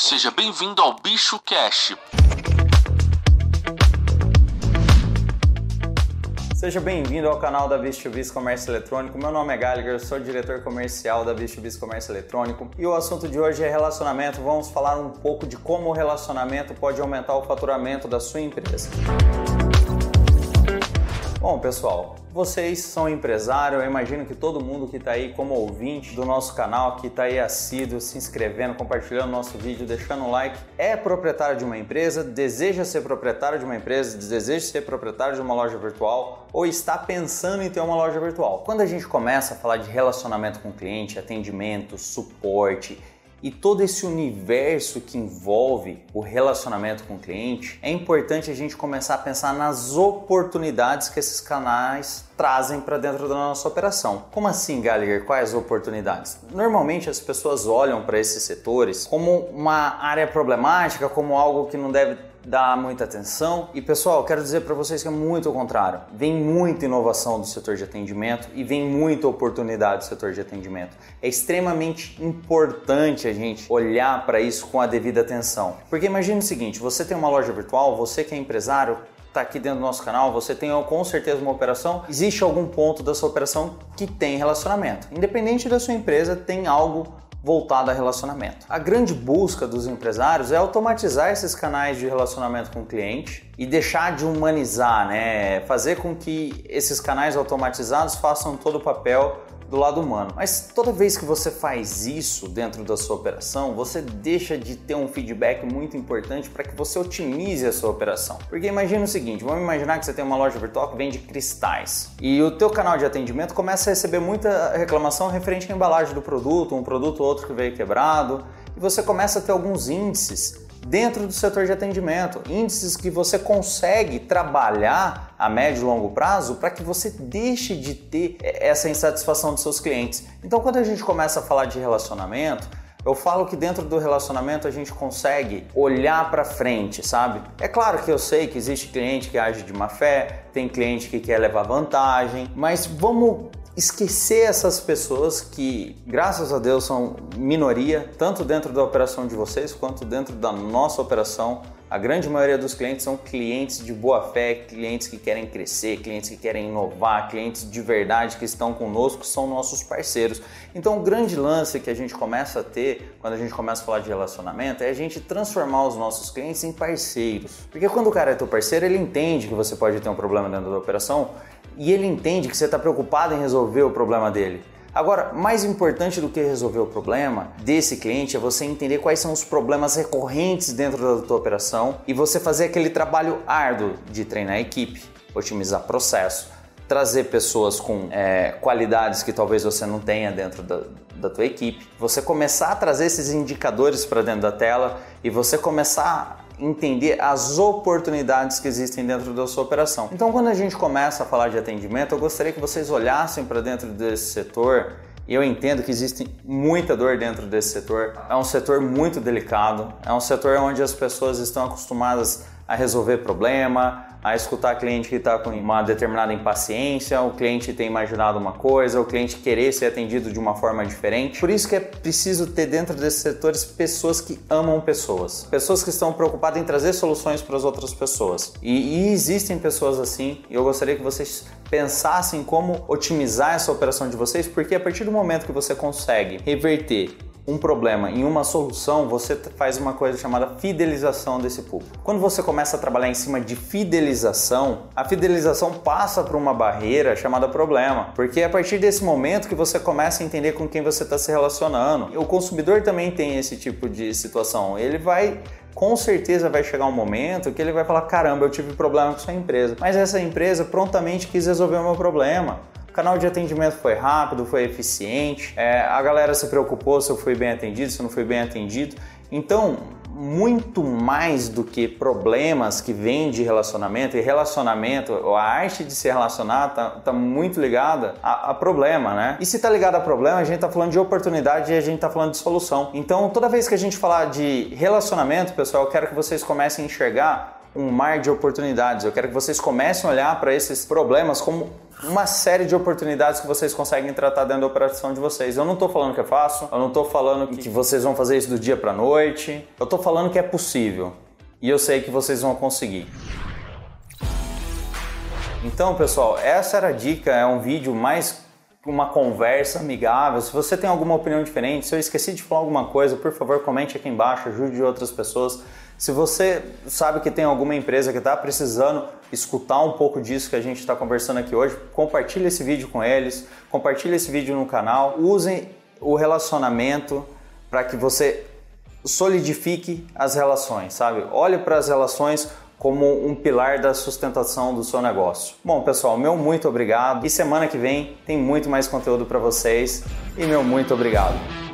Seja bem-vindo ao Bicho Cash. Seja bem-vindo ao canal da Bis Comércio Eletrônico. Meu nome é Gallagher, sou diretor comercial da Bis Comércio Eletrônico e o assunto de hoje é relacionamento. Vamos falar um pouco de como o relacionamento pode aumentar o faturamento da sua empresa. Bom, pessoal, vocês são empresários, eu imagino que todo mundo que está aí como ouvinte do nosso canal, que está aí assíduo, se inscrevendo, compartilhando nosso vídeo, deixando o like, é proprietário de uma empresa, deseja ser proprietário de uma empresa, deseja ser proprietário de uma loja virtual ou está pensando em ter uma loja virtual. Quando a gente começa a falar de relacionamento com o cliente, atendimento, suporte, e todo esse universo que envolve o relacionamento com o cliente, é importante a gente começar a pensar nas oportunidades que esses canais trazem para dentro da nossa operação. Como assim, Gallagher? Quais oportunidades? Normalmente as pessoas olham para esses setores como uma área problemática, como algo que não deve dá muita atenção. E pessoal, quero dizer para vocês que é muito o contrário. Vem muita inovação do setor de atendimento e vem muita oportunidade do setor de atendimento. É extremamente importante a gente olhar para isso com a devida atenção. Porque imagine o seguinte, você tem uma loja virtual, você que é empresário, está aqui dentro do nosso canal, você tem com certeza uma operação, existe algum ponto da sua operação que tem relacionamento. Independente da sua empresa, tem algo voltado a relacionamento. A grande busca dos empresários é automatizar esses canais de relacionamento com o cliente e deixar de humanizar, né? Fazer com que esses canais automatizados façam todo o papel do lado humano. Mas toda vez que você faz isso dentro da sua operação, você deixa de ter um feedback muito importante para que você otimize a sua operação. Porque imagina o seguinte, vamos imaginar que você tem uma loja virtual que vende cristais e o teu canal de atendimento começa a receber muita reclamação referente à embalagem do produto, um produto ou outro que veio quebrado, e você começa a ter alguns índices dentro do setor de atendimento, índices que você consegue trabalhar a médio e longo prazo para que você deixe de ter essa insatisfação dos seus clientes. Então, quando a gente começa a falar de relacionamento, eu falo que dentro do relacionamento a gente consegue olhar para frente, sabe? É claro que eu sei que existe cliente que age de má fé, tem cliente que quer levar vantagem, mas vamos esquecer essas pessoas que, graças a Deus, são minoria, tanto dentro da operação de vocês quanto dentro da nossa operação. A grande maioria dos clientes são clientes de boa fé, clientes que querem crescer, clientes que querem inovar, clientes de verdade que estão conosco, são nossos parceiros. Então, o grande lance que a gente começa a ter quando a gente começa a falar de relacionamento é a gente transformar os nossos clientes em parceiros. Porque quando o cara é teu parceiro, ele entende que você pode ter um problema dentro da operação e ele entende que você está preocupado em resolver o problema dele. Agora, mais importante do que resolver o problema desse cliente é você entender quais são os problemas recorrentes dentro da tua operação e você fazer aquele trabalho árduo de treinar a equipe, otimizar processo, trazer pessoas com é, qualidades que talvez você não tenha dentro da, da tua equipe, você começar a trazer esses indicadores para dentro da tela e você começar entender as oportunidades que existem dentro da sua operação. Então, quando a gente começa a falar de atendimento, eu gostaria que vocês olhassem para dentro desse setor eu entendo que existe muita dor dentro desse setor. É um setor muito delicado, é um setor onde as pessoas estão acostumadas a resolver problema, a escutar cliente que está com uma determinada impaciência, o cliente tem imaginado uma coisa, o cliente querer ser atendido de uma forma diferente. Por isso que é preciso ter dentro desses setores pessoas que amam pessoas, pessoas que estão preocupadas em trazer soluções para as outras pessoas. E, e existem pessoas assim, e eu gostaria que vocês pensassem como otimizar essa operação de vocês, porque a partir do momento que você consegue reverter um problema em uma solução, você faz uma coisa chamada fidelização desse público. Quando você começa a trabalhar em cima de fidelização, a fidelização passa por uma barreira chamada problema, porque é a partir desse momento que você começa a entender com quem você está se relacionando. O consumidor também tem esse tipo de situação. Ele vai com certeza vai chegar um momento que ele vai falar: caramba, eu tive problema com sua empresa. Mas essa empresa prontamente quis resolver o meu problema canal de atendimento foi rápido, foi eficiente, é, a galera se preocupou se eu fui bem atendido, se eu não fui bem atendido. Então, muito mais do que problemas que vêm de relacionamento, e relacionamento, a arte de se relacionar tá, tá muito ligada a, a, problema, né? E se tá ligado a problema, a gente tá falando de oportunidade e a gente tá falando de solução. Então, toda vez que a gente falar de relacionamento, pessoal, eu quero que vocês comecem a enxergar um mar de oportunidades. Eu quero que vocês comecem a olhar para esses problemas como uma série de oportunidades que vocês conseguem tratar dentro da operação de vocês. Eu não estou falando que é fácil, eu não estou falando que vocês vão fazer isso do dia para noite, eu estou falando que é possível e eu sei que vocês vão conseguir. Então, pessoal, essa era a dica, é um vídeo mais uma conversa amigável. Se você tem alguma opinião diferente, se eu esqueci de falar alguma coisa, por favor, comente aqui embaixo, ajude outras pessoas. Se você sabe que tem alguma empresa que está precisando escutar um pouco disso que a gente está conversando aqui hoje, compartilhe esse vídeo com eles, compartilhe esse vídeo no canal, usem o relacionamento para que você solidifique as relações, sabe? Olhe para as relações como um pilar da sustentação do seu negócio. Bom, pessoal, meu muito obrigado. E semana que vem tem muito mais conteúdo para vocês. E meu muito obrigado.